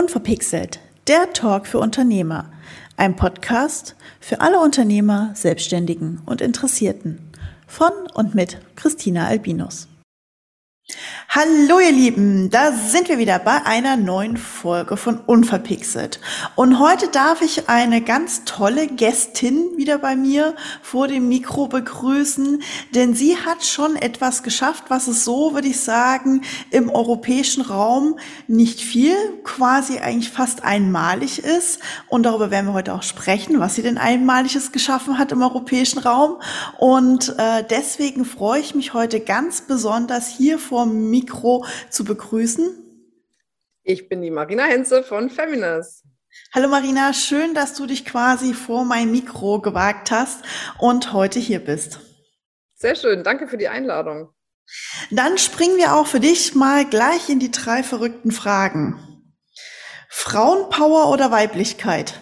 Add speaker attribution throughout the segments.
Speaker 1: Unverpixelt, der Talk für Unternehmer. Ein Podcast für alle Unternehmer, Selbstständigen und Interessierten. Von und mit Christina Albinus. Hallo ihr Lieben, da sind wir wieder bei einer neuen Folge von Unverpixelt. Und heute darf ich eine ganz tolle Gästin wieder bei mir vor dem Mikro begrüßen, denn sie hat schon etwas geschafft, was es so, würde ich sagen, im europäischen Raum nicht viel, quasi eigentlich fast einmalig ist. Und darüber werden wir heute auch sprechen, was sie denn einmaliges geschaffen hat im europäischen Raum. Und äh, deswegen freue ich mich heute ganz besonders hier vor dem Mikro zu begrüßen.
Speaker 2: Ich bin die Marina Henze von Feminas.
Speaker 1: Hallo Marina, schön, dass du dich quasi vor mein Mikro gewagt hast und heute hier bist.
Speaker 2: Sehr schön, danke für die Einladung.
Speaker 1: Dann springen wir auch für dich mal gleich in die drei verrückten Fragen. Frauenpower oder Weiblichkeit?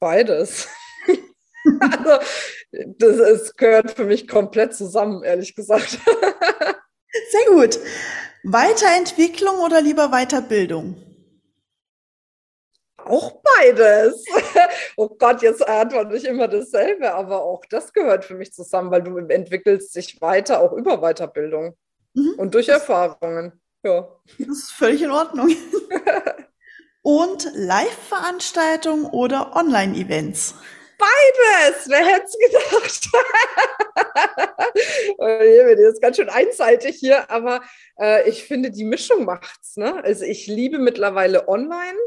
Speaker 2: Beides. also, das ist, gehört für mich komplett zusammen, ehrlich gesagt.
Speaker 1: Sehr gut. Weiterentwicklung oder lieber Weiterbildung?
Speaker 2: Auch beides. Oh Gott, jetzt antworte ich immer dasselbe, aber auch das gehört für mich zusammen, weil du entwickelst dich weiter, auch über Weiterbildung mhm. und durch Erfahrungen. Ja.
Speaker 1: Das ist völlig in Ordnung. und Live-Veranstaltungen oder Online-Events?
Speaker 2: Beides! Wer hätte es gedacht? das ist ganz schön einseitig hier, aber äh, ich finde, die Mischung macht's. Ne? Also ich liebe mittlerweile online,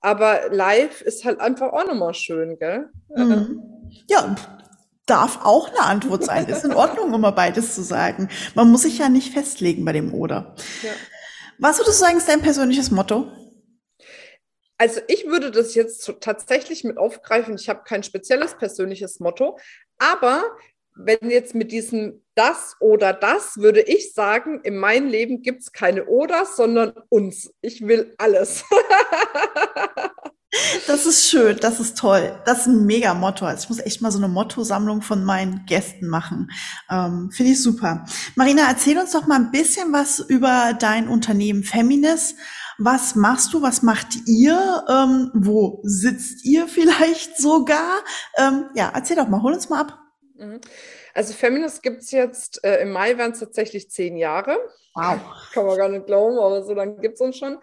Speaker 2: aber live ist halt einfach auch nochmal schön, gell?
Speaker 1: Mhm. Ja, darf auch eine Antwort sein. Ist in Ordnung, immer beides zu sagen. Man muss sich ja nicht festlegen bei dem Oder. Ja. Was würdest du sagen, ist dein persönliches Motto?
Speaker 2: Also ich würde das jetzt tatsächlich mit aufgreifen. Ich habe kein spezielles persönliches Motto, aber wenn jetzt mit diesem das oder das, würde ich sagen, in meinem Leben gibt es keine oder, sondern uns. Ich will alles.
Speaker 1: Das ist schön, das ist toll. Das ist ein mega Motto. Also ich muss echt mal so eine Mottosammlung von meinen Gästen machen. Ähm, Finde ich super. Marina, erzähl uns doch mal ein bisschen was über dein Unternehmen Feminis. Was machst du? Was macht ihr? Ähm, wo sitzt ihr vielleicht sogar? Ähm, ja, erzähl doch mal, hol uns mal ab.
Speaker 2: Mhm. Also Feminist gibt es jetzt, äh, im Mai werden es tatsächlich zehn Jahre.
Speaker 1: Wow.
Speaker 2: Kann man gar nicht glauben, aber so lange gibt es uns schon.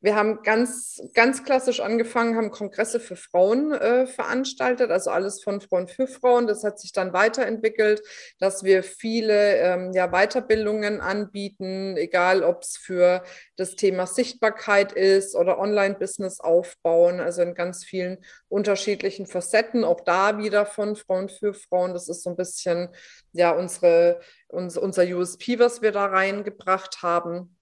Speaker 2: Wir haben ganz, ganz klassisch angefangen, haben Kongresse für Frauen äh, veranstaltet, also alles von Frauen für Frauen. Das hat sich dann weiterentwickelt, dass wir viele ähm, ja, Weiterbildungen anbieten, egal ob es für das Thema Sichtbarkeit ist oder Online-Business aufbauen, also in ganz vielen unterschiedlichen Facetten. Auch da wieder von Frauen für Frauen. Das ist so ein bisschen ja unsere, unser, unser USP, was wir da reingebracht haben.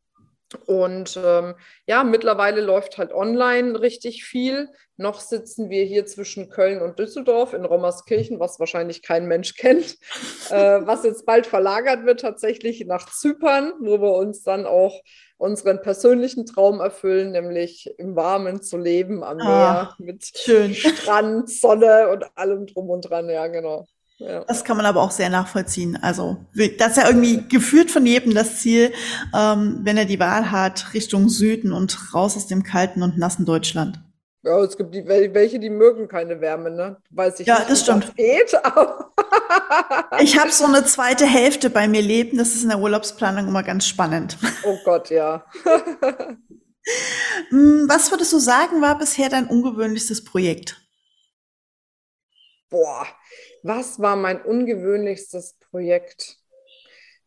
Speaker 2: Und ähm, ja, mittlerweile läuft halt online richtig viel. Noch sitzen wir hier zwischen Köln und Düsseldorf in Rommerskirchen, was wahrscheinlich kein Mensch kennt, äh, was jetzt bald verlagert wird tatsächlich nach Zypern, wo wir uns dann auch unseren persönlichen Traum erfüllen, nämlich im Warmen zu leben am Meer ah, mit schön. Strand, Sonne und allem drum und dran. Ja, genau.
Speaker 1: Ja. Das kann man aber auch sehr nachvollziehen. Also das ist ja irgendwie geführt von jedem das Ziel, ähm, wenn er die Wahl hat, Richtung Süden und raus aus dem kalten und nassen Deutschland.
Speaker 2: Ja, es gibt die, welche, die mögen keine Wärme, ne? Weiß ich
Speaker 1: ja,
Speaker 2: nicht,
Speaker 1: das stimmt. Das geht, ich habe so eine zweite Hälfte bei mir leben. Das ist in der Urlaubsplanung immer ganz spannend.
Speaker 2: Oh Gott, ja.
Speaker 1: Hm, was würdest du sagen, war bisher dein ungewöhnlichstes Projekt?
Speaker 2: Boah, was war mein ungewöhnlichstes Projekt?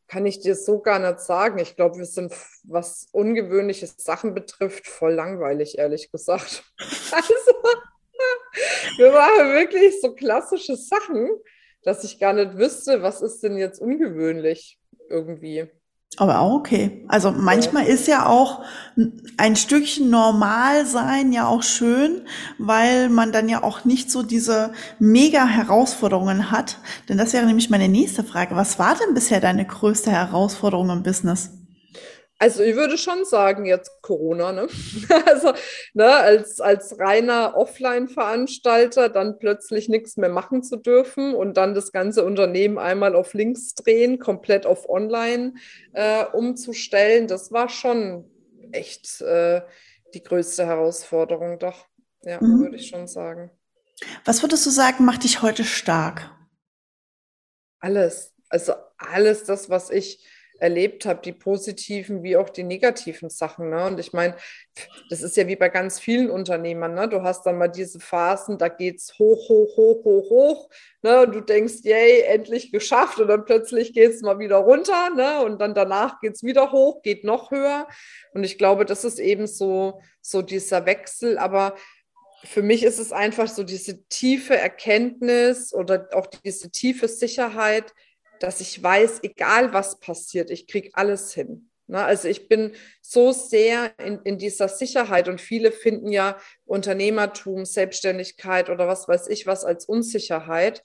Speaker 2: Kann ich dir so gar nicht sagen. Ich glaube, wir sind, was ungewöhnliche Sachen betrifft, voll langweilig, ehrlich gesagt. Also, wir machen wirklich so klassische Sachen, dass ich gar nicht wüsste, was ist denn jetzt ungewöhnlich irgendwie.
Speaker 1: Aber auch okay. Also manchmal ist ja auch ein Stückchen normal sein ja auch schön, weil man dann ja auch nicht so diese mega Herausforderungen hat. Denn das wäre nämlich meine nächste Frage. Was war denn bisher deine größte Herausforderung im Business?
Speaker 2: Also ich würde schon sagen, jetzt Corona, ne? Also ne, als, als reiner Offline-Veranstalter dann plötzlich nichts mehr machen zu dürfen und dann das ganze Unternehmen einmal auf links drehen, komplett auf Online äh, umzustellen, das war schon echt äh, die größte Herausforderung, doch. Ja, mhm. würde ich schon sagen.
Speaker 1: Was würdest du sagen, macht dich heute stark?
Speaker 2: Alles. Also alles das, was ich erlebt habe, die positiven wie auch die negativen Sachen. Ne? Und ich meine, das ist ja wie bei ganz vielen Unternehmern. Ne? Du hast dann mal diese Phasen, da geht es hoch, hoch, hoch, hoch, hoch. Ne? Und du denkst, yay, endlich geschafft. Und dann plötzlich geht es mal wieder runter. Ne? Und dann danach geht es wieder hoch, geht noch höher. Und ich glaube, das ist eben so, so dieser Wechsel. Aber für mich ist es einfach so diese tiefe Erkenntnis oder auch diese tiefe Sicherheit, dass ich weiß, egal was passiert, ich kriege alles hin. Ne? Also ich bin so sehr in, in dieser Sicherheit und viele finden ja Unternehmertum, Selbstständigkeit oder was weiß ich was als Unsicherheit.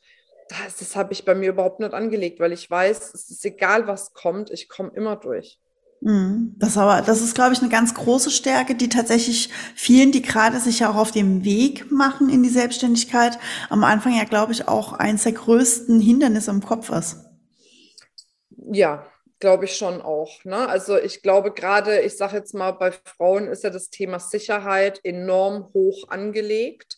Speaker 2: Das, das habe ich bei mir überhaupt nicht angelegt, weil ich weiß, es ist egal, was kommt, ich komme immer durch.
Speaker 1: Mhm. Das aber, das ist, glaube ich, eine ganz große Stärke, die tatsächlich vielen, die gerade sich ja auch auf dem Weg machen in die Selbstständigkeit, am Anfang ja, glaube ich, auch eins der größten Hindernisse im Kopf ist.
Speaker 2: Ja, glaube ich schon auch. Ne? Also ich glaube gerade, ich sage jetzt mal, bei Frauen ist ja das Thema Sicherheit enorm hoch angelegt.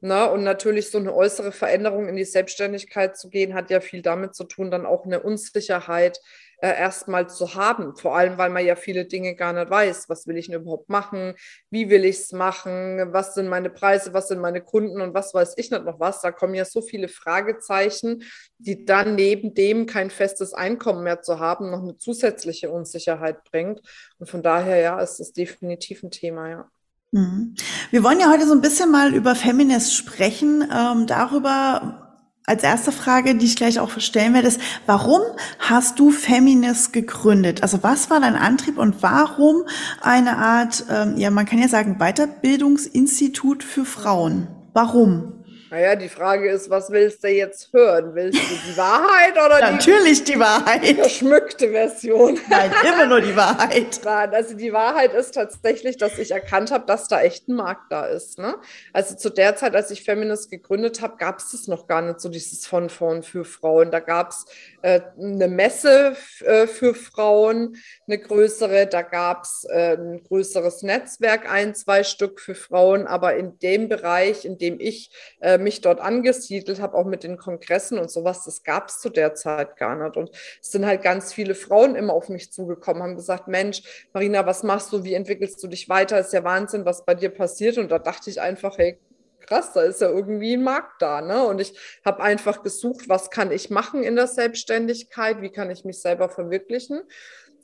Speaker 2: Ne? Und natürlich so eine äußere Veränderung in die Selbstständigkeit zu gehen, hat ja viel damit zu tun, dann auch eine Unsicherheit äh, erstmal zu haben. Vor allem, weil man ja viele Dinge gar nicht weiß. Was will ich denn überhaupt machen? Wie will ich es machen? Was sind meine Preise? Was sind meine Kunden? Und was weiß ich nicht noch was? Da kommen ja so viele Fragezeichen, die dann neben dem kein festes Einkommen mehr zu haben, noch eine zusätzliche Unsicherheit bringt. Und von daher, ja, ist das definitiv ein Thema, ja.
Speaker 1: Mhm. Wir wollen ja heute so ein bisschen mal über Feminist sprechen, ähm, darüber, als erste Frage, die ich gleich auch stellen werde, ist, warum hast du Feminist gegründet? Also was war dein Antrieb und warum eine Art, ähm, ja, man kann ja sagen, Weiterbildungsinstitut für Frauen? Warum?
Speaker 2: Naja, die Frage ist, was willst du jetzt hören? Willst du die Wahrheit oder
Speaker 1: Natürlich die, die Wahrheit.
Speaker 2: Verschmückte Version.
Speaker 1: Nein, immer nur die Wahrheit.
Speaker 2: Nein, also die Wahrheit ist tatsächlich, dass ich erkannt habe, dass da echt ein Markt da ist. Ne? Also zu der Zeit, als ich Feminist gegründet habe, gab es das noch gar nicht so dieses von Frauen für Frauen. Da gab es äh, eine Messe äh, für Frauen, eine größere, da gab es äh, ein größeres Netzwerk, ein, zwei Stück für Frauen, aber in dem Bereich, in dem ich äh, mich dort angesiedelt habe, auch mit den Kongressen und sowas, das gab es zu der Zeit gar nicht. Und es sind halt ganz viele Frauen immer auf mich zugekommen, haben gesagt, Mensch, Marina, was machst du, wie entwickelst du dich weiter? Ist ja Wahnsinn, was bei dir passiert. Und da dachte ich einfach, hey, krass, da ist ja irgendwie ein Markt da. Ne? Und ich habe einfach gesucht, was kann ich machen in der Selbstständigkeit, wie kann ich mich selber verwirklichen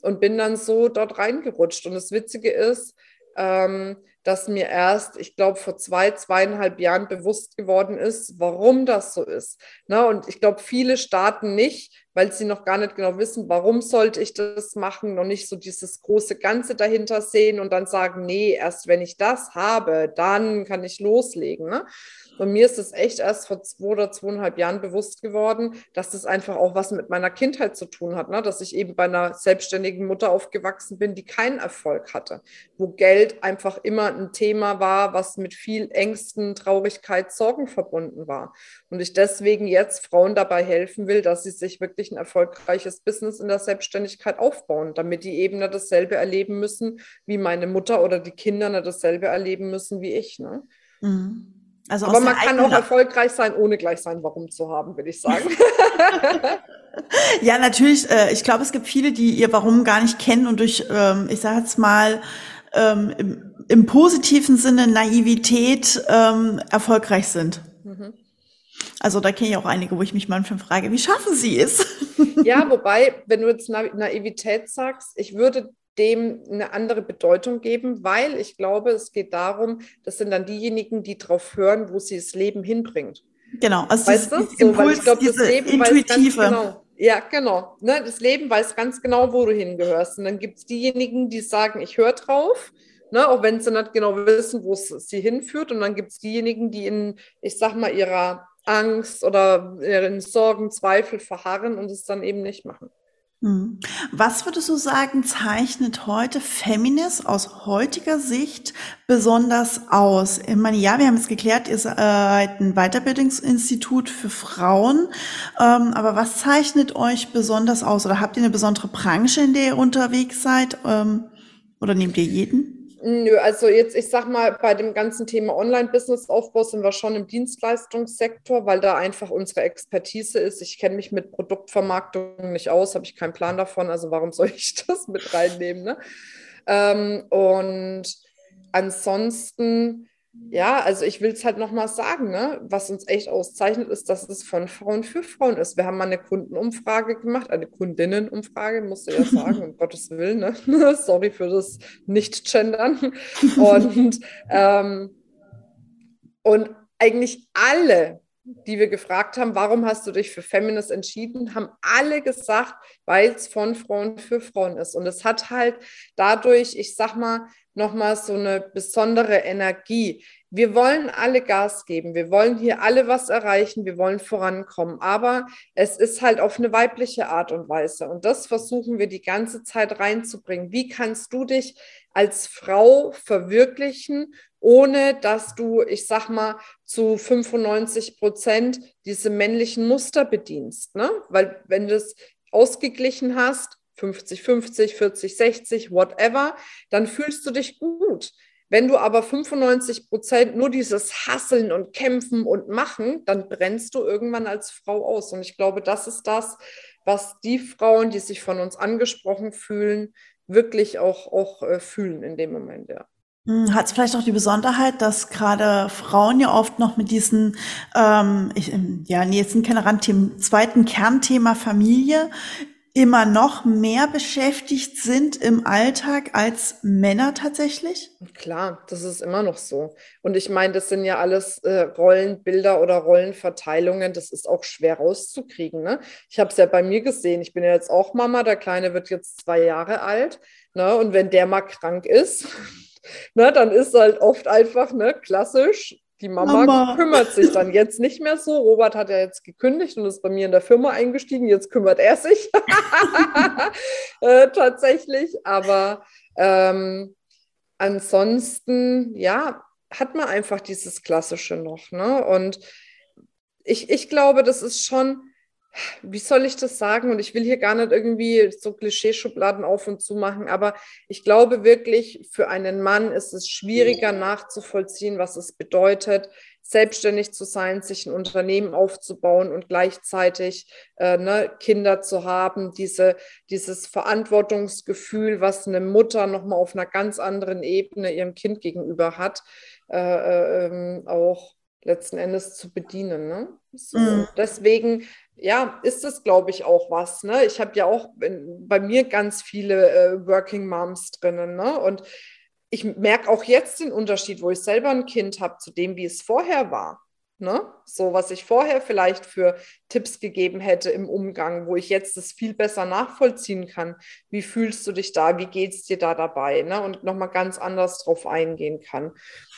Speaker 2: und bin dann so dort reingerutscht. Und das Witzige ist, ähm, dass mir erst, ich glaube, vor zwei, zweieinhalb Jahren bewusst geworden ist, warum das so ist. Ne? Und ich glaube, viele starten nicht, weil sie noch gar nicht genau wissen, warum sollte ich das machen, noch nicht so dieses große Ganze dahinter sehen und dann sagen, nee, erst wenn ich das habe, dann kann ich loslegen. Ne? Und mir ist es echt erst vor zwei oder zweieinhalb Jahren bewusst geworden, dass das einfach auch was mit meiner Kindheit zu tun hat, ne? dass ich eben bei einer selbstständigen Mutter aufgewachsen bin, die keinen Erfolg hatte, wo Geld einfach immer ein Thema war, was mit viel Ängsten, Traurigkeit, Sorgen verbunden war. Und ich deswegen jetzt Frauen dabei helfen will, dass sie sich wirklich ein erfolgreiches Business in der Selbstständigkeit aufbauen, damit die eben nicht dasselbe erleben müssen wie meine Mutter oder die Kinder nicht dasselbe erleben müssen wie ich. Ne? Mhm. Also Aber man kann auch erfolgreich sein, ohne gleich sein Warum zu haben, würde ich sagen.
Speaker 1: ja, natürlich. Äh, ich glaube, es gibt viele, die ihr Warum gar nicht kennen und durch, ähm, ich sage jetzt mal, ähm, im, im, positiven Sinne Naivität ähm, erfolgreich sind. Mhm. Also da kenne ich auch einige, wo ich mich manchmal frage, wie schaffen sie es?
Speaker 2: ja, wobei, wenn du jetzt Naivität sagst, ich würde dem eine andere Bedeutung geben, weil ich glaube, es geht darum, das sind dann diejenigen, die drauf hören, wo sie das Leben hinbringt.
Speaker 1: Genau,
Speaker 2: also weißt du? So, Impuls, weil ich glaube, das Leben intuitive. weiß ganz genau. Ja, genau. Ne, das Leben weiß ganz genau, wo du hingehörst. Und dann gibt es diejenigen, die sagen, ich höre drauf, ne, auch wenn sie nicht genau wissen, wo es sie hinführt. Und dann gibt es diejenigen, die in, ich sag mal, ihrer Angst oder ihren Sorgen, Zweifel verharren und es dann eben nicht machen.
Speaker 1: Hm. Was würdest du sagen, zeichnet heute Feminist aus heutiger Sicht besonders aus? Ich meine, ja, wir haben es geklärt, ihr seid ein Weiterbildungsinstitut für Frauen, ähm, aber was zeichnet euch besonders aus? Oder habt ihr eine besondere Branche, in der ihr unterwegs seid? Ähm, oder nehmt ihr jeden?
Speaker 2: Nö, also jetzt, ich sag mal, bei dem ganzen Thema Online-Business-Aufbau sind wir schon im Dienstleistungssektor, weil da einfach unsere Expertise ist. Ich kenne mich mit Produktvermarktung nicht aus, habe ich keinen Plan davon, also warum soll ich das mit reinnehmen? Ne? Ähm, und ansonsten ja, also ich will es halt nochmal sagen, ne? was uns echt auszeichnet, ist, dass es von Frauen für Frauen ist. Wir haben mal eine Kundenumfrage gemacht, eine Kundinnenumfrage, musst du ja sagen, um Gottes Willen. Ne? Sorry für das Nicht-Gendern. Und, ähm, und eigentlich alle, die wir gefragt haben, warum hast du dich für Feminist entschieden, haben alle gesagt, weil es von Frauen für Frauen ist. Und es hat halt dadurch, ich sag mal, nochmal so eine besondere Energie. Wir wollen alle Gas geben, wir wollen hier alle was erreichen, wir wollen vorankommen, aber es ist halt auf eine weibliche Art und Weise. Und das versuchen wir die ganze Zeit reinzubringen. Wie kannst du dich als Frau verwirklichen, ohne dass du, ich sag mal, zu 95 Prozent diese männlichen Muster bedienst? Ne? Weil wenn du es ausgeglichen hast, 50, 50, 40, 60, whatever, dann fühlst du dich gut. Wenn du aber 95 Prozent nur dieses Hasseln und Kämpfen und Machen, dann brennst du irgendwann als Frau aus. Und ich glaube, das ist das, was die Frauen, die sich von uns angesprochen fühlen, wirklich auch, auch äh, fühlen in dem Moment, ja.
Speaker 1: Hm, Hat es vielleicht auch die Besonderheit, dass gerade Frauen ja oft noch mit diesen, ähm, ich, ja, nee, jetzt sind keine Randthemen, zweiten Kernthema Familie immer noch mehr beschäftigt sind im Alltag als Männer tatsächlich?
Speaker 2: Klar, das ist immer noch so. Und ich meine, das sind ja alles äh, Rollenbilder oder Rollenverteilungen. Das ist auch schwer rauszukriegen. Ne? Ich habe es ja bei mir gesehen. Ich bin ja jetzt auch Mama. Der Kleine wird jetzt zwei Jahre alt. Ne? Und wenn der mal krank ist, ne, dann ist halt oft einfach ne, klassisch die Mama, Mama, kümmert sich dann jetzt nicht mehr so. Robert hat ja jetzt gekündigt und ist bei mir in der Firma eingestiegen. Jetzt kümmert er sich äh, tatsächlich. Aber ähm, ansonsten, ja, hat man einfach dieses Klassische noch. Ne? Und ich, ich glaube, das ist schon wie soll ich das sagen? Und ich will hier gar nicht irgendwie so Klischeeschubladen auf und zu machen, aber ich glaube wirklich, für einen Mann ist es schwieriger nachzuvollziehen, was es bedeutet, selbstständig zu sein, sich ein Unternehmen aufzubauen und gleichzeitig äh, ne, Kinder zu haben, diese, dieses Verantwortungsgefühl, was eine Mutter nochmal auf einer ganz anderen Ebene ihrem Kind gegenüber hat, äh, äh, ähm, auch letzten Endes zu bedienen. Ne? So. Mhm. Deswegen ja, ist das, glaube ich, auch was. Ne? Ich habe ja auch in, bei mir ganz viele äh, Working Moms drinnen. Ne? Und ich merke auch jetzt den Unterschied, wo ich selber ein Kind habe, zu dem, wie es vorher war. Ne? So, was ich vorher vielleicht für Tipps gegeben hätte im Umgang, wo ich jetzt das viel besser nachvollziehen kann. Wie fühlst du dich da? Wie geht es dir da dabei? Ne? Und nochmal ganz anders drauf eingehen kann.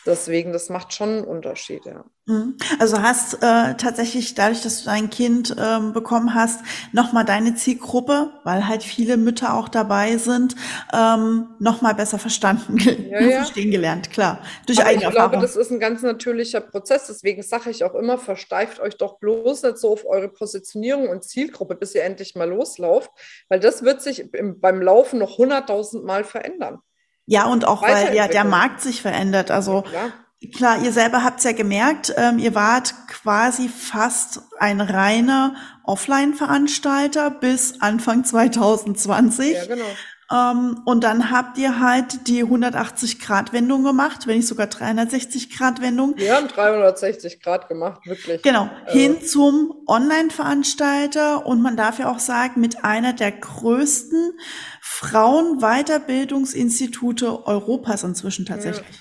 Speaker 2: Deswegen, das macht schon einen Unterschied, ja.
Speaker 1: Mhm. Also hast äh, tatsächlich dadurch, dass du dein Kind ähm, bekommen hast, nochmal deine Zielgruppe, weil halt viele Mütter auch dabei sind, ähm, nochmal besser verstanden, ja, ja. verstehen gelernt, klar.
Speaker 2: Durch Aber eigene ich Erfahrung. glaube, das ist ein ganz natürlicher Prozess. Deswegen sage ich auch immer, versteift euch doch bloß nicht so auf eure Positionierung und Zielgruppe, bis ihr endlich mal loslauft, weil das wird sich im, beim Laufen noch hunderttausend Mal verändern.
Speaker 1: Ja, und auch weil ja der Markt sich verändert. Also ja, klar. ihr selber habt es ja gemerkt, ähm, ihr wart quasi fast ein reiner Offline-Veranstalter bis Anfang 2020. Ja, genau. Ähm, und dann habt ihr halt die 180-Grad-Wendung gemacht, wenn nicht sogar 360-Grad-Wendung.
Speaker 2: Wir haben 360 Grad gemacht, wirklich.
Speaker 1: Genau, also. hin zum Online-Veranstalter und man darf ja auch sagen, mit einer der größten Frauenweiterbildungsinstitute Europas inzwischen tatsächlich.
Speaker 2: Ja,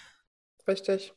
Speaker 2: richtig.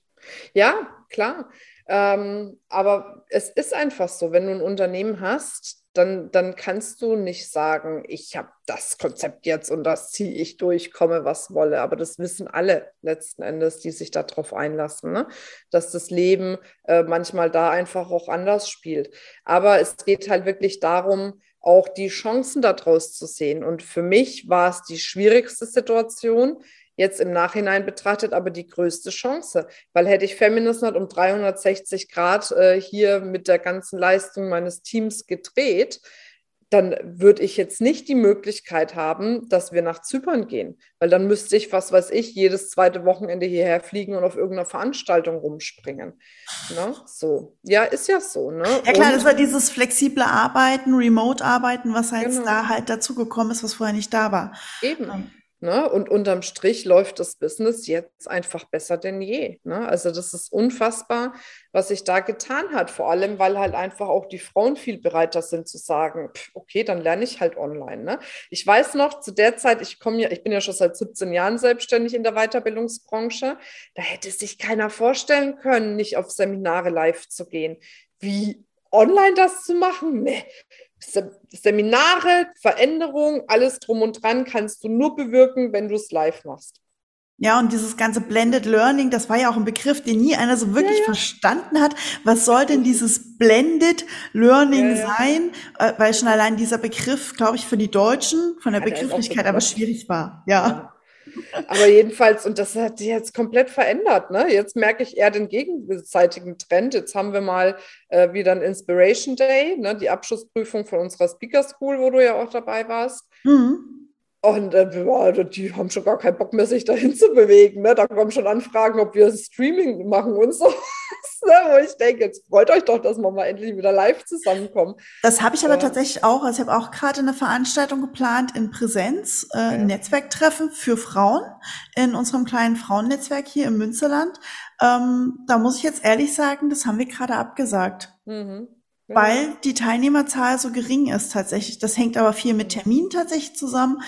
Speaker 2: Ja, klar. Ähm, aber es ist einfach so, wenn du ein Unternehmen hast, dann, dann kannst du nicht sagen, ich habe das Konzept jetzt und das ziehe ich durch, komme was wolle. Aber das wissen alle letzten Endes, die sich darauf einlassen, ne? dass das Leben äh, manchmal da einfach auch anders spielt. Aber es geht halt wirklich darum, auch die Chancen daraus zu sehen. Und für mich war es die schwierigste Situation, jetzt im Nachhinein betrachtet aber die größte Chance. Weil hätte ich Feminist um 360 Grad äh, hier mit der ganzen Leistung meines Teams gedreht, dann würde ich jetzt nicht die Möglichkeit haben, dass wir nach Zypern gehen, weil dann müsste ich, was weiß ich, jedes zweite Wochenende hierher fliegen und auf irgendeiner Veranstaltung rumspringen. Ne? So, ja, ist ja so. Ne?
Speaker 1: Ja klar, und, das war dieses flexible Arbeiten, Remote-Arbeiten, was halt genau. da halt dazugekommen ist, was vorher nicht da war.
Speaker 2: Eben. Ne? Und unterm Strich läuft das Business jetzt einfach besser denn je. Ne? Also das ist unfassbar, was sich da getan hat. Vor allem, weil halt einfach auch die Frauen viel bereiter sind zu sagen, pff, okay, dann lerne ich halt online. Ne? Ich weiß noch, zu der Zeit, ich komme ja, ich bin ja schon seit 17 Jahren selbstständig in der Weiterbildungsbranche, da hätte sich keiner vorstellen können, nicht auf Seminare live zu gehen. Wie online das zu machen? Nee Seminare, Veränderungen, alles drum und dran kannst du nur bewirken, wenn du es live machst.
Speaker 1: Ja, und dieses ganze Blended Learning, das war ja auch ein Begriff, den nie einer so wirklich ja, ja. verstanden hat. Was soll denn dieses Blended Learning ja, sein? Äh, weil schon allein dieser Begriff, glaube ich, für die Deutschen von der Begrifflichkeit aber schwierig war. ja.
Speaker 2: Aber jedenfalls, und das hat sich jetzt komplett verändert. Ne? Jetzt merke ich eher den gegenseitigen Trend. Jetzt haben wir mal äh, wieder ein Inspiration Day, ne? die Abschlussprüfung von unserer Speaker School, wo du ja auch dabei warst. Mhm. Und äh, die haben schon gar keinen Bock mehr, sich dahin zu bewegen. Ne? Da kommen schon Anfragen, ob wir Streaming machen und so. ne? Wo ich denke, jetzt freut euch doch, dass wir mal endlich wieder live zusammenkommen.
Speaker 1: Das habe ich aber äh, tatsächlich auch. Also ich habe auch gerade eine Veranstaltung geplant in Präsenz, äh, ein Netzwerktreffen für Frauen in unserem kleinen Frauennetzwerk hier im Münsterland. Ähm, da muss ich jetzt ehrlich sagen, das haben wir gerade abgesagt. Mhm weil die Teilnehmerzahl so gering ist tatsächlich. Das hängt aber viel mit Terminen tatsächlich zusammen.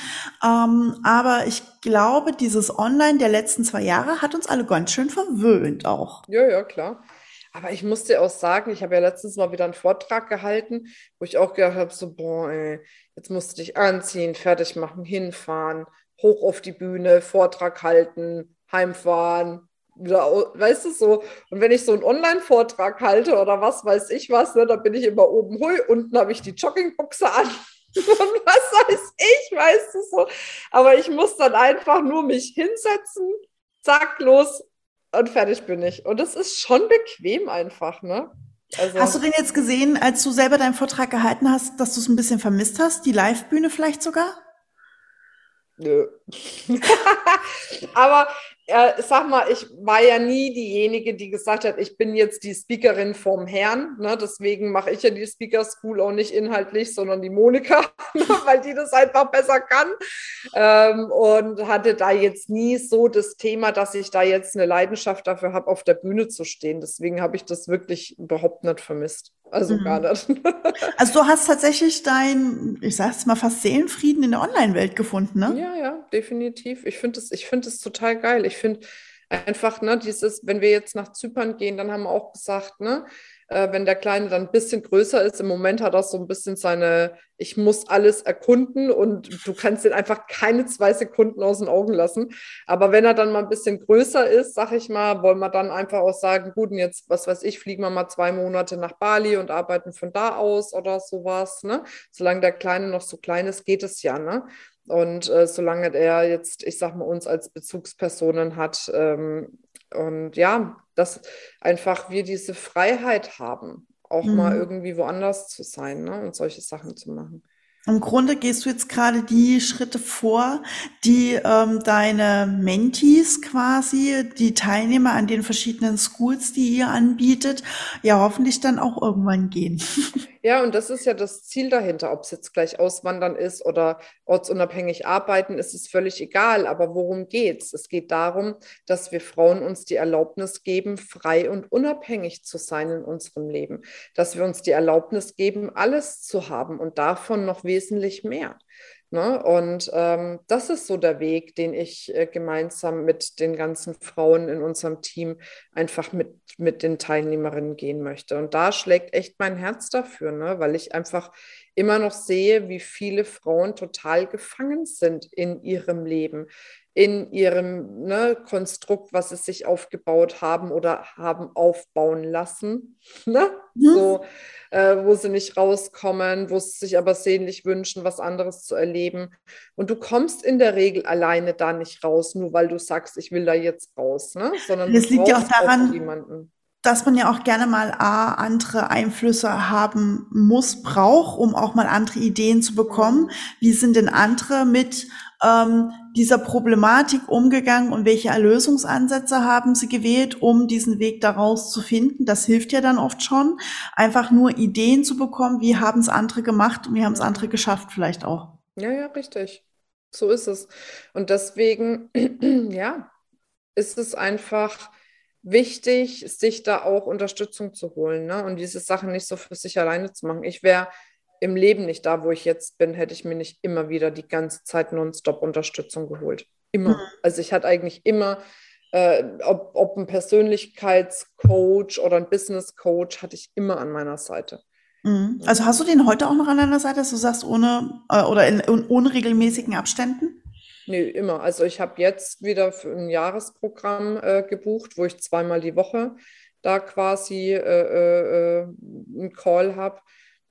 Speaker 1: Ähm, aber ich glaube, dieses Online der letzten zwei Jahre hat uns alle ganz schön verwöhnt auch.
Speaker 2: Ja, ja, klar. Aber ich muss dir auch sagen, ich habe ja letztens mal wieder einen Vortrag gehalten, wo ich auch gedacht habe, so, boah, ey, jetzt musst du dich anziehen, fertig machen, hinfahren, hoch auf die Bühne, Vortrag halten, heimfahren, weißt du so. Und wenn ich so einen Online-Vortrag halte oder was weiß ich was, ne, dann bin ich immer oben, hui, unten habe ich die Joggingbuchse an. und was weiß ich, weißt du so. Aber ich muss dann einfach nur mich hinsetzen, zack, los und fertig bin ich. Und das ist schon bequem einfach, ne?
Speaker 1: Also, hast du denn jetzt gesehen, als du selber deinen Vortrag gehalten hast, dass du es ein bisschen vermisst hast? Die Live-Bühne vielleicht sogar?
Speaker 2: Nö. Aber äh, sag mal, ich war ja nie diejenige, die gesagt hat, ich bin jetzt die Speakerin vom Herrn. Ne? Deswegen mache ich ja die Speaker School auch nicht inhaltlich, sondern die Monika, weil die das einfach besser kann. Ähm, und hatte da jetzt nie so das Thema, dass ich da jetzt eine Leidenschaft dafür habe, auf der Bühne zu stehen. Deswegen habe ich das wirklich überhaupt nicht vermisst. Also mhm. gar nicht.
Speaker 1: also du hast tatsächlich dein, ich sag's mal fast Seelenfrieden in der Online-Welt gefunden, ne?
Speaker 2: Ja, ja, definitiv. Ich finde es, es total geil. Ich finde einfach, ne, dieses, wenn wir jetzt nach Zypern gehen, dann haben wir auch gesagt, ne, äh, wenn der Kleine dann ein bisschen größer ist. Im Moment hat er so ein bisschen seine, ich muss alles erkunden und du kannst ihn einfach keine zwei Sekunden aus den Augen lassen. Aber wenn er dann mal ein bisschen größer ist, sag ich mal, wollen wir dann einfach auch sagen, gut, und jetzt, was weiß ich, fliegen wir mal zwei Monate nach Bali und arbeiten von da aus oder sowas. Ne? Solange der Kleine noch so klein ist, geht es ja. Ne? Und äh, solange er jetzt, ich sag mal, uns als Bezugspersonen hat, ähm, und ja, dass einfach wir diese Freiheit haben, auch mhm. mal irgendwie woanders zu sein ne? und solche Sachen zu machen.
Speaker 1: Im Grunde gehst du jetzt gerade die Schritte vor, die ähm, deine Mentees quasi, die Teilnehmer an den verschiedenen Schools, die ihr anbietet, ja hoffentlich dann auch irgendwann gehen.
Speaker 2: Ja, und das ist ja das Ziel dahinter, ob es jetzt gleich auswandern ist oder ortsunabhängig arbeiten, ist es völlig egal. Aber worum geht's? Es geht darum, dass wir Frauen uns die Erlaubnis geben, frei und unabhängig zu sein in unserem Leben. Dass wir uns die Erlaubnis geben, alles zu haben und davon noch wesentlich mehr. Ne? Und ähm, das ist so der Weg, den ich äh, gemeinsam mit den ganzen Frauen in unserem Team einfach mit, mit den Teilnehmerinnen gehen möchte. Und da schlägt echt mein Herz dafür, ne? weil ich einfach immer noch sehe, wie viele Frauen total gefangen sind in ihrem Leben, in ihrem ne, Konstrukt, was sie sich aufgebaut haben oder haben aufbauen lassen. Ne? Mhm. So äh, wo sie nicht rauskommen, wo sie sich aber sehnlich wünschen, was anderes zu erleben. Und du kommst in der Regel alleine da nicht raus, nur weil du sagst, ich will da jetzt raus, ne?
Speaker 1: sondern das liegt ja auch daran, auch dass man ja auch gerne mal A, andere Einflüsse haben muss, braucht, um auch mal andere Ideen zu bekommen. Wie sind denn andere mit ähm, dieser Problematik umgegangen und welche Erlösungsansätze haben sie gewählt, um diesen Weg daraus zu finden? Das hilft ja dann oft schon, einfach nur Ideen zu bekommen, wie haben es andere gemacht und wie haben es andere geschafft vielleicht auch.
Speaker 2: Ja, ja, richtig. So ist es. Und deswegen, ja, ist es einfach wichtig, sich da auch Unterstützung zu holen ne? und diese Sachen nicht so für sich alleine zu machen. Ich wäre im Leben nicht da, wo ich jetzt bin, hätte ich mir nicht immer wieder die ganze Zeit nonstop Unterstützung geholt. Immer. Mhm. Also ich hatte eigentlich immer, äh, ob, ob ein Persönlichkeitscoach oder ein Business-Coach, hatte ich immer an meiner Seite.
Speaker 1: Mhm. Also hast du den heute auch noch an deiner Seite, dass du sagst, ohne äh, oder in, in unregelmäßigen Abständen?
Speaker 2: Nee, immer. Also ich habe jetzt wieder für ein Jahresprogramm äh, gebucht, wo ich zweimal die Woche da quasi äh, äh, äh einen Call habe,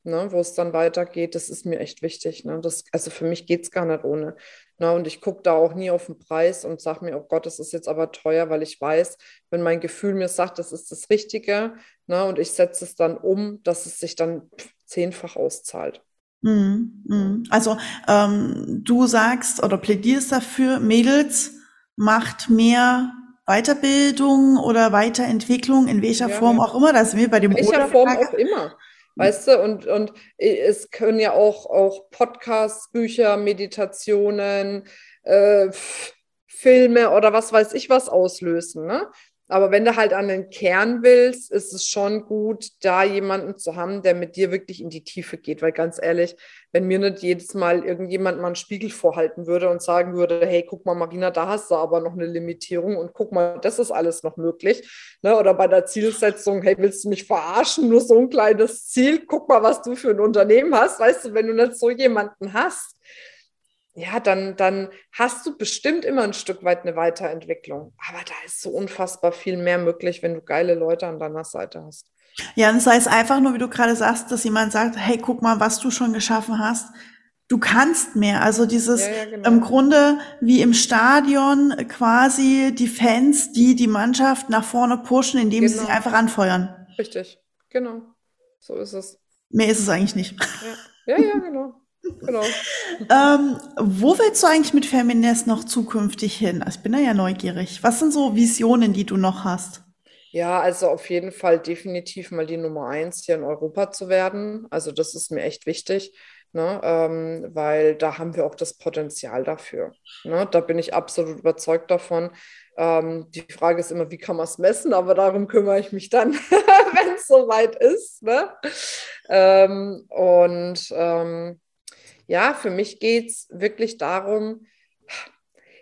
Speaker 2: ne, wo es dann weitergeht. Das ist mir echt wichtig. Ne? Das, also für mich geht es gar nicht ohne. Ne? Und ich gucke da auch nie auf den Preis und sage mir, oh Gott, das ist jetzt aber teuer, weil ich weiß, wenn mein Gefühl mir sagt, das ist das Richtige ne, und ich setze es dann um, dass es sich dann zehnfach auszahlt.
Speaker 1: Mhm, mhm. Also ähm, du sagst oder plädierst dafür, Mädels macht mehr Weiterbildung oder Weiterentwicklung, in welcher ja, Form auch immer, das wir bei dem
Speaker 2: In welcher Form auch immer. Weißt du, und, und es können ja auch, auch Podcasts, Bücher, Meditationen, äh, Filme oder was weiß ich was auslösen. Ne? Aber wenn du halt an den Kern willst, ist es schon gut, da jemanden zu haben, der mit dir wirklich in die Tiefe geht. Weil ganz ehrlich, wenn mir nicht jedes Mal irgendjemand mal einen Spiegel vorhalten würde und sagen würde, hey, guck mal, Marina, da hast du aber noch eine Limitierung und guck mal, das ist alles noch möglich. Ne? Oder bei der Zielsetzung, hey, willst du mich verarschen? Nur so ein kleines Ziel, guck mal, was du für ein Unternehmen hast. Weißt du, wenn du nicht so jemanden hast, ja, dann, dann hast du bestimmt immer ein Stück weit eine Weiterentwicklung. Aber da ist so unfassbar viel mehr möglich, wenn du geile Leute an deiner Seite hast.
Speaker 1: Ja, und sei es einfach nur, wie du gerade sagst, dass jemand sagt, hey, guck mal, was du schon geschaffen hast. Du kannst mehr. Also dieses ja, ja, genau. im Grunde wie im Stadion quasi die Fans, die die Mannschaft nach vorne pushen, indem genau. sie sie einfach anfeuern.
Speaker 2: Richtig, genau. So ist es.
Speaker 1: Mehr ist es eigentlich nicht.
Speaker 2: Ja, ja, ja genau. Genau.
Speaker 1: ähm, wo willst du eigentlich mit Feminist noch zukünftig hin? Also ich bin da ja neugierig. Was sind so Visionen, die du noch hast?
Speaker 2: Ja, also auf jeden Fall definitiv mal die Nummer eins hier in Europa zu werden. Also das ist mir echt wichtig, ne? Ähm, weil da haben wir auch das Potenzial dafür. Ne? Da bin ich absolut überzeugt davon. Ähm, die Frage ist immer, wie kann man es messen? Aber darum kümmere ich mich dann, wenn es soweit ist. Ne? Ähm, und ähm, ja, für mich geht es wirklich darum,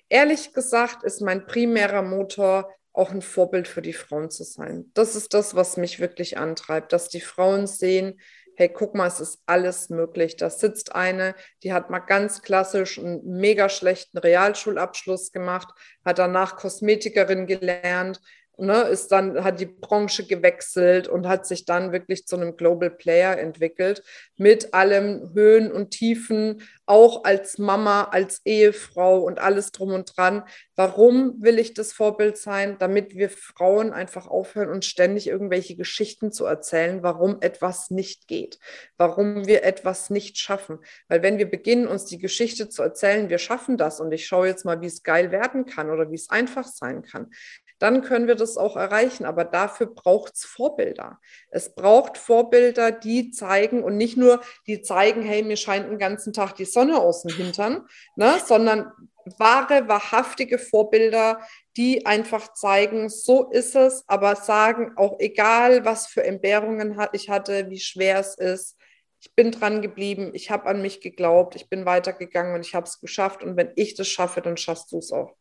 Speaker 2: ehrlich gesagt ist mein primärer Motor auch ein Vorbild für die Frauen zu sein. Das ist das, was mich wirklich antreibt, dass die Frauen sehen, hey, guck mal, es ist alles möglich. Da sitzt eine, die hat mal ganz klassisch einen mega schlechten Realschulabschluss gemacht, hat danach Kosmetikerin gelernt ne, ist dann, hat die Branche gewechselt und hat sich dann wirklich zu einem Global Player entwickelt, mit allem Höhen und Tiefen, auch als Mama, als Ehefrau und alles drum und dran. Warum will ich das Vorbild sein? Damit wir Frauen einfach aufhören, uns ständig irgendwelche Geschichten zu erzählen, warum etwas nicht geht, warum wir etwas nicht schaffen. Weil wenn wir beginnen, uns die Geschichte zu erzählen, wir schaffen das und ich schaue jetzt mal, wie es geil werden kann oder wie es einfach sein kann, dann können wir das auch erreichen. Aber dafür braucht es Vorbilder. Es braucht Vorbilder, die zeigen und nicht nur die zeigen, hey, mir scheint den ganzen Tag die Sonne aus dem Hintern, ne, sondern wahre, wahrhaftige Vorbilder, die einfach zeigen, so ist es, aber sagen auch egal, was für Entbehrungen ich hatte, wie schwer es ist, ich bin dran geblieben, ich habe an mich geglaubt, ich bin weitergegangen und ich habe es geschafft. Und wenn ich das schaffe, dann schaffst du es auch.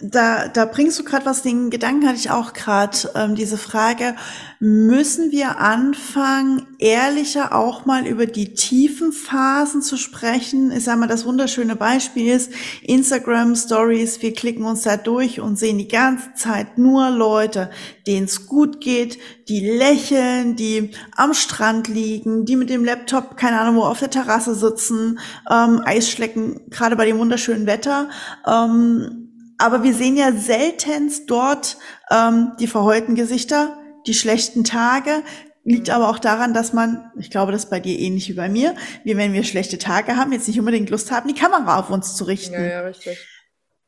Speaker 1: Da, da bringst du gerade was, den Gedanken hatte ich auch gerade, ähm, diese Frage, müssen wir anfangen, ehrlicher auch mal über die tiefen Phasen zu sprechen? Ich sage mal, das wunderschöne Beispiel ist Instagram Stories, wir klicken uns da durch und sehen die ganze Zeit nur Leute, denen es gut geht, die lächeln, die am Strand liegen, die mit dem Laptop, keine Ahnung wo, auf der Terrasse sitzen, ähm, Eis schlecken, gerade bei dem wunderschönen Wetter. Ähm, aber wir sehen ja seltenst dort ähm, die verheulten Gesichter, die schlechten Tage, liegt aber auch daran, dass man, ich glaube, das ist bei dir ähnlich wie bei mir, wir, wenn wir schlechte Tage haben, jetzt nicht unbedingt Lust haben, die Kamera auf uns zu richten. Ja, ja, richtig.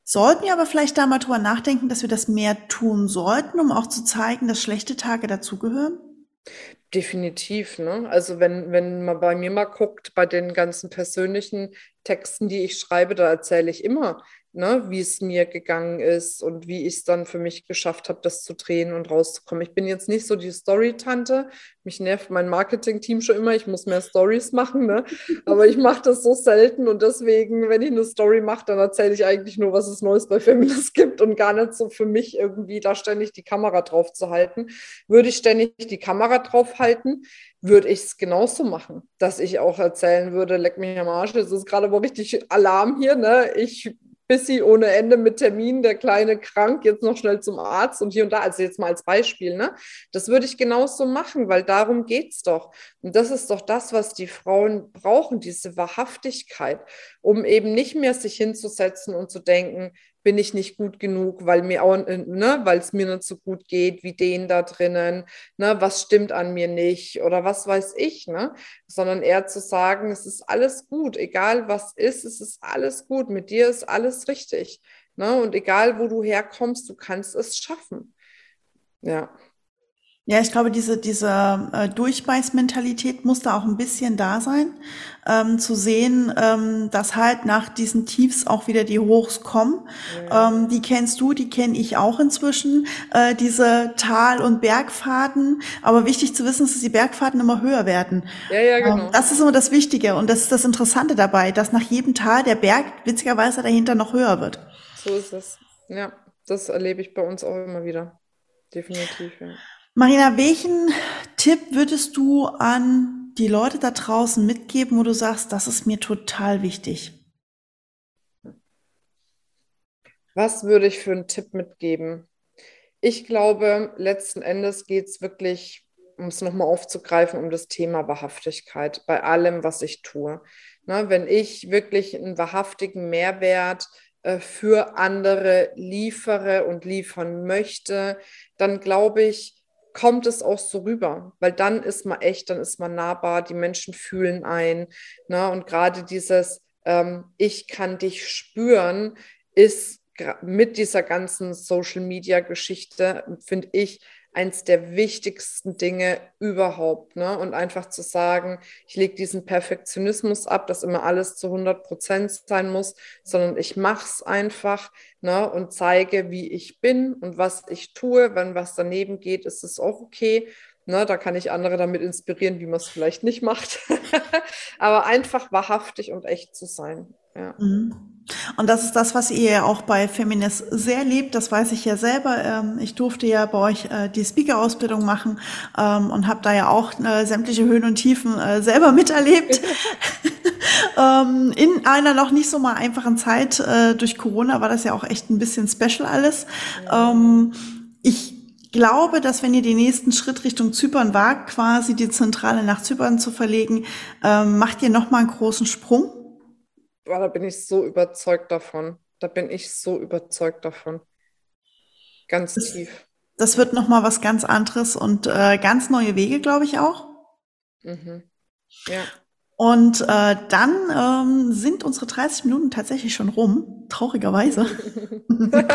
Speaker 1: Sollten wir aber vielleicht da mal drüber nachdenken, dass wir das mehr tun sollten, um auch zu zeigen, dass schlechte Tage dazugehören?
Speaker 2: Definitiv, ne? Also wenn, wenn man bei mir mal guckt, bei den ganzen persönlichen Texten, die ich schreibe, da erzähle ich immer, ne, wie es mir gegangen ist und wie ich es dann für mich geschafft habe, das zu drehen und rauszukommen. Ich bin jetzt nicht so die Story-Tante. Mich nervt mein Marketing-Team schon immer. Ich muss mehr Stories machen, ne? aber ich mache das so selten und deswegen, wenn ich eine Story mache, dann erzähle ich eigentlich nur, was es Neues bei Feminist gibt und gar nicht so für mich irgendwie da ständig die Kamera drauf zu halten. Würde ich ständig die Kamera drauf halten, würde ich es genauso machen, dass ich auch erzählen würde, leck mich am Arsch, es ist gerade mal richtig Alarm hier, ne? Ich busy ohne Ende mit Terminen, der Kleine krank, jetzt noch schnell zum Arzt und hier und da. Also jetzt mal als Beispiel, ne? Das würde ich genauso machen, weil darum geht es doch. Und das ist doch das, was die Frauen brauchen, diese Wahrhaftigkeit, um eben nicht mehr sich hinzusetzen und zu denken, bin ich nicht gut genug, weil mir auch, äh, ne, weil es mir nicht so gut geht wie den da drinnen, ne, was stimmt an mir nicht oder was weiß ich, ne, sondern eher zu sagen, es ist alles gut, egal was ist, es ist alles gut, mit dir ist alles richtig, ne, und egal wo du herkommst, du kannst es schaffen, ja.
Speaker 1: Ja, ich glaube, diese, diese äh, Durchbeißmentalität muss da auch ein bisschen da sein, ähm, zu sehen, ähm, dass halt nach diesen Tiefs auch wieder die Hochs kommen. Ja. Ähm, die kennst du, die kenne ich auch inzwischen, äh, diese Tal- und Bergfahrten. Aber wichtig zu wissen ist, dass die Bergfahrten immer höher werden. Ja, ja, ähm, genau. das ist immer das Wichtige und das ist das Interessante dabei, dass nach jedem Tal der Berg witzigerweise dahinter noch höher wird.
Speaker 2: So ist es. Ja, das erlebe ich bei uns auch immer wieder. Definitiv, ja.
Speaker 1: Marina, welchen Tipp würdest du an die Leute da draußen mitgeben, wo du sagst, das ist mir total wichtig?
Speaker 2: Was würde ich für einen Tipp mitgeben? Ich glaube, letzten Endes geht es wirklich, um es nochmal aufzugreifen, um das Thema Wahrhaftigkeit bei allem, was ich tue. Na, wenn ich wirklich einen wahrhaftigen Mehrwert äh, für andere liefere und liefern möchte, dann glaube ich, kommt es auch so rüber, weil dann ist man echt, dann ist man nahbar, die Menschen fühlen ein. Ne? Und gerade dieses ähm, Ich kann dich spüren ist mit dieser ganzen Social-Media-Geschichte, finde ich, eins der wichtigsten Dinge überhaupt. Ne? Und einfach zu sagen, ich lege diesen Perfektionismus ab, dass immer alles zu 100 Prozent sein muss, sondern ich mache es einfach ne? und zeige, wie ich bin und was ich tue. Wenn was daneben geht, ist es auch okay. Ne, da kann ich andere damit inspirieren, wie man es vielleicht nicht macht. Aber einfach wahrhaftig und echt zu sein. Ja.
Speaker 1: Mhm. Und das ist das, was ihr ja auch bei Feminist sehr liebt. Das weiß ich ja selber. Ähm, ich durfte ja bei euch äh, die Speaker-Ausbildung machen ähm, und habe da ja auch äh, sämtliche Höhen und Tiefen äh, selber miterlebt. Ähm, in einer noch nicht so mal einfachen Zeit durch Corona war das ja auch echt ein bisschen special alles. Ich glaube, dass wenn ihr den nächsten Schritt Richtung Zypern wagt, quasi die Zentrale nach Zypern zu verlegen, macht ihr noch mal einen großen Sprung
Speaker 2: boah, da bin ich so überzeugt davon. Da bin ich so überzeugt davon. Ganz
Speaker 1: das,
Speaker 2: tief.
Speaker 1: Das wird nochmal was ganz anderes und äh, ganz neue Wege, glaube ich auch. Mhm. Ja. Und äh, dann ähm, sind unsere 30 Minuten tatsächlich schon rum, traurigerweise.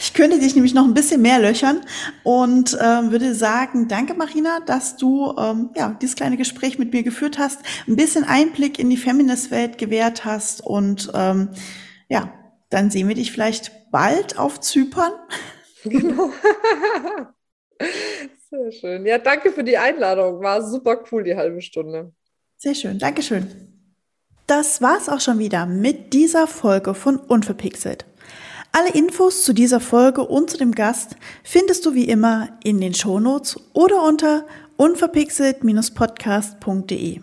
Speaker 1: ich könnte dich nämlich noch ein bisschen mehr löchern und äh, würde sagen, danke Marina, dass du ähm, ja dieses kleine Gespräch mit mir geführt hast, ein bisschen Einblick in die Feminist-Welt gewährt hast und ähm, ja, dann sehen wir dich vielleicht bald auf Zypern. Genau.
Speaker 2: Sehr schön. Ja, danke für die Einladung. War super cool, die halbe Stunde.
Speaker 1: Sehr schön, Dankeschön. Das war's auch schon wieder mit dieser Folge von Unverpixelt. Alle Infos zu dieser Folge und zu dem Gast findest du wie immer in den Shownotes oder unter unverpixelt-podcast.de.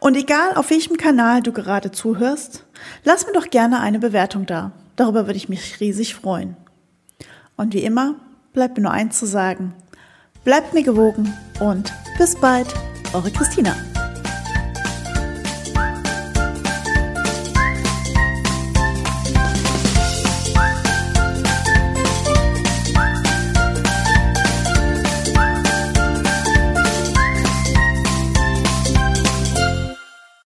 Speaker 1: Und egal auf welchem Kanal du gerade zuhörst, lass mir doch gerne eine Bewertung da. Darüber würde ich mich riesig freuen. Und wie immer bleibt mir nur eins zu sagen. Bleibt mir gewogen und bis bald, eure Christina.